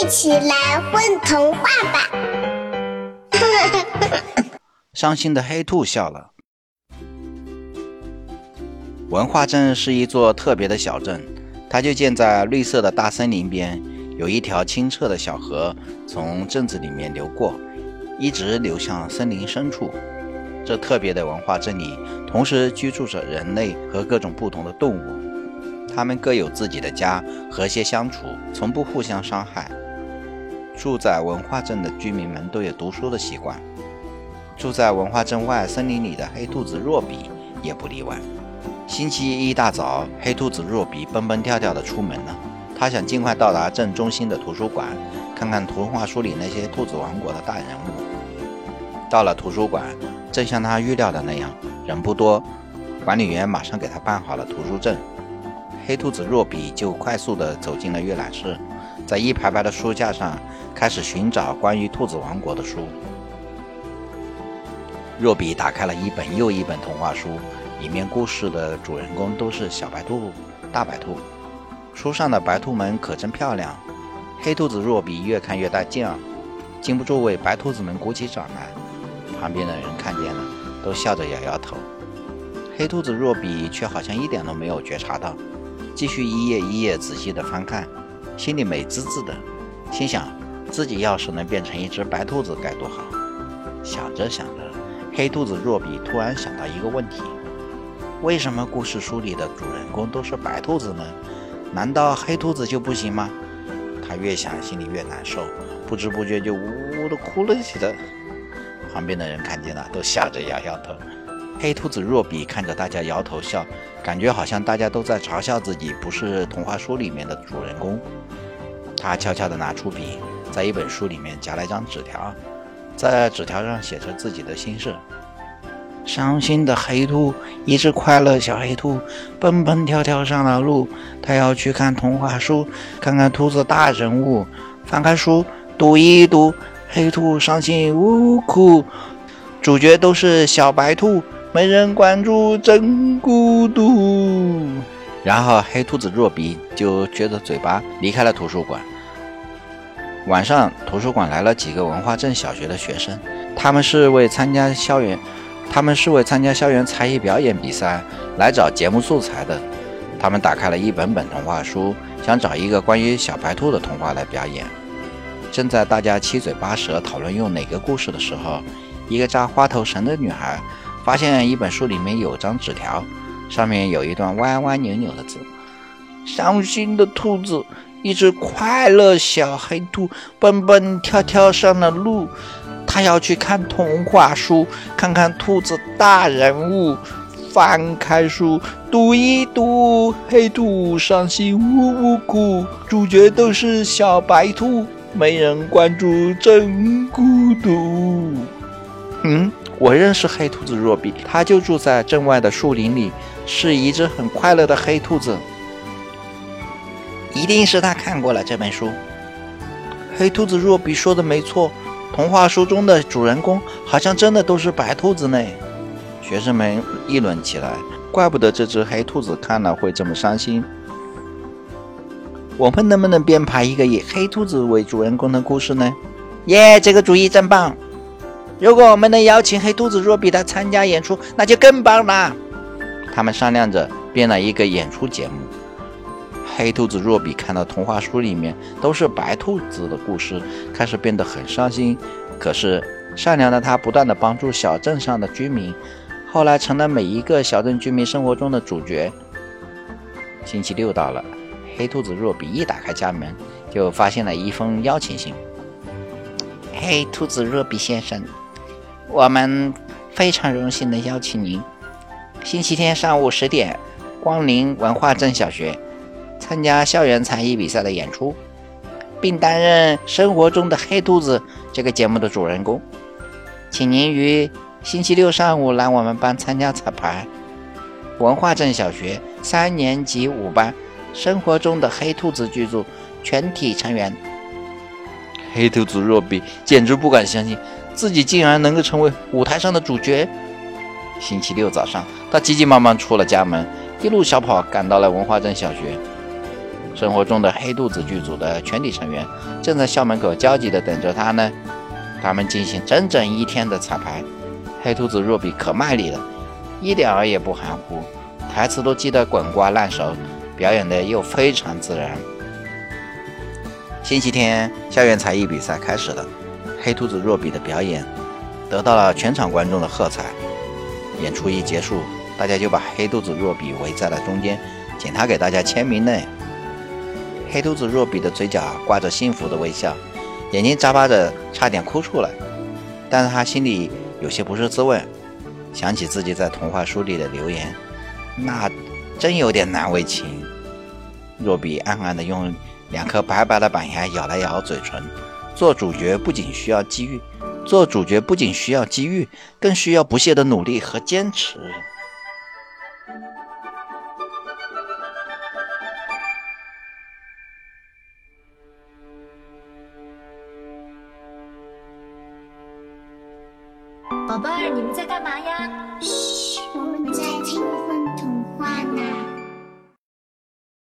一起来混童话吧！伤心的黑兔笑了。文化镇是一座特别的小镇，它就建在绿色的大森林边，有一条清澈的小河从镇子里面流过，一直流向森林深处。这特别的文化镇里，同时居住着人类和各种不同的动物。它们各有自己的家，和谐相处，从不互相伤害。住在文化镇的居民们都有读书的习惯。住在文化镇外森林里的黑兔子若比也不例外。星期一大早，黑兔子若比蹦蹦跳跳地出门了。他想尽快到达镇中心的图书馆，看看童话书里那些兔子王国的大人物。到了图书馆，正像他预料的那样，人不多，管理员马上给他办好了图书证。黑兔子若比就快速地走进了阅览室，在一排排的书架上开始寻找关于兔子王国的书。若比打开了一本又一本童话书，里面故事的主人公都是小白兔、大白兔。书上的白兔们可真漂亮。黑兔子若比越看越带劲儿，禁不住为白兔子们鼓起掌来。旁边的人看见了，都笑着摇摇头。黑兔子若比却好像一点都没有觉察到。继续一页一页仔细地翻看，心里美滋滋的，心想自己要是能变成一只白兔子该多好。想着想着，黑兔子若比突然想到一个问题：为什么故事书里的主人公都是白兔子呢？难道黑兔子就不行吗？他越想心里越难受，不知不觉就呜呜的哭了起来。旁边的人看见了，都笑着摇摇头。黑兔子若比看着大家摇头笑，感觉好像大家都在嘲笑自己不是童话书里面的主人公。他悄悄地拿出笔，在一本书里面夹了一张纸条，在纸条上写着自己的心事：伤心的黑兔，一只快乐小黑兔，蹦蹦跳跳上了路。他要去看童话书，看看兔子大人物。翻开书，读一读，黑兔伤心呜哭，主角都是小白兔。没人关注，真孤独。然后黑兔子若比就撅着嘴巴离开了图书馆。晚上，图书馆来了几个文化镇小学的学生，他们是为参加校园，他们是为参加校园才艺表演比赛来找节目素材的。他们打开了一本本童话书，想找一个关于小白兔的童话来表演。正在大家七嘴八舌讨论用哪个故事的时候，一个扎花头绳的女孩。发现一本书里面有张纸条，上面有一段歪歪扭扭的字：“伤心的兔子，一只快乐小黑兔，蹦蹦跳跳上了路。他要去看童话书，看看兔子大人物。翻开书，读一读，黑兔伤心呜呜哭。主角都是小白兔，没人关注，真孤独。”嗯。我认识黑兔子若比，它就住在镇外的树林里，是一只很快乐的黑兔子。一定是他看过了这本书。黑兔子若比说的没错，童话书中的主人公好像真的都是白兔子呢。学生们议论起来，怪不得这只黑兔子看了会这么伤心。我们能不能编排一个以黑兔子为主人公的故事呢？耶，这个主意真棒！如果我们能邀请黑兔子若比来参加演出，那就更棒了。他们商量着编了一个演出节目。黑兔子若比看到童话书里面都是白兔子的故事，开始变得很伤心。可是善良的他不断的帮助小镇上的居民，后来成了每一个小镇居民生活中的主角。星期六到了，黑兔子若比一打开家门，就发现了一封邀请信。黑兔子若比先生。我们非常荣幸地邀请您，星期天上午十点，光临文化镇小学，参加校园才艺比赛的演出，并担任《生活中的黑兔子》这个节目的主人公。请您于星期六上午来我们班参加彩排。文化镇小学三年级五班《生活中的黑兔子》剧组全体成员。黑兔子若比简直不敢相信。自己竟然能够成为舞台上的主角。星期六早上，他急急忙忙出了家门，一路小跑赶到了文化镇小学。生活中的黑肚子剧组的全体成员正在校门口焦急地等着他呢。他们进行整整一天的彩排，黑兔子若比可卖力了，一点儿也不含糊，台词都记得滚瓜烂熟，表演的又非常自然。星期天，校园才艺比赛开始了，黑兔子若比的表演得到了全场观众的喝彩。演出一结束，大家就把黑兔子若比围在了中间，请他给大家签名呢。黑兔子若比的嘴角挂着幸福的微笑。眼睛眨巴着，差点哭出来，但是他心里有些不是滋味，想起自己在童话书里的留言，那真有点难为情。若比暗暗地用两颗白白的板牙咬了咬嘴唇，做主角不仅需要机遇，做主角不仅需要机遇，更需要不懈的努力和坚持。宝贝儿，你们在干嘛呀？嘘，我们在听。